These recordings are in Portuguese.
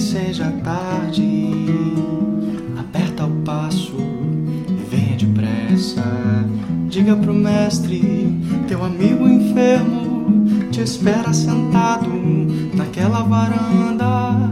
seja tarde. Aperta o passo e venha depressa. Diga pro mestre, teu amigo enfermo te espera sentado naquela varanda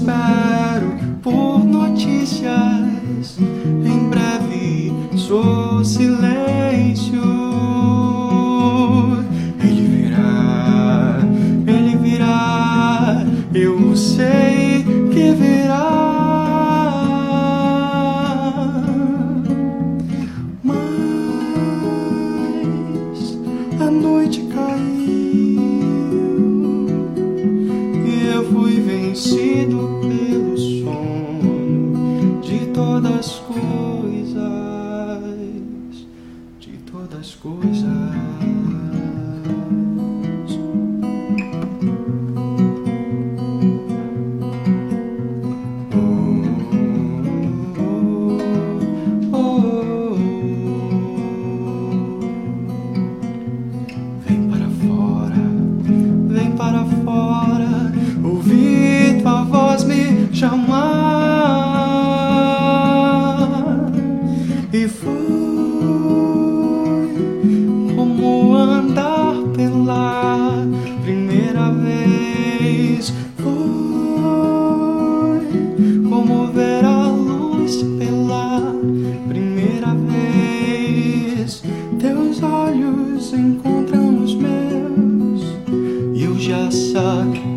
espero por notícias. Em breve sou silêncio. Ele virá, ele virá. Eu sei que virá. Mas a noite caiu e eu fui vencido. as coisas. Oh, oh, oh, oh, vem para fora, vem para fora, Ouvi tua voz me chamar e fui. suck.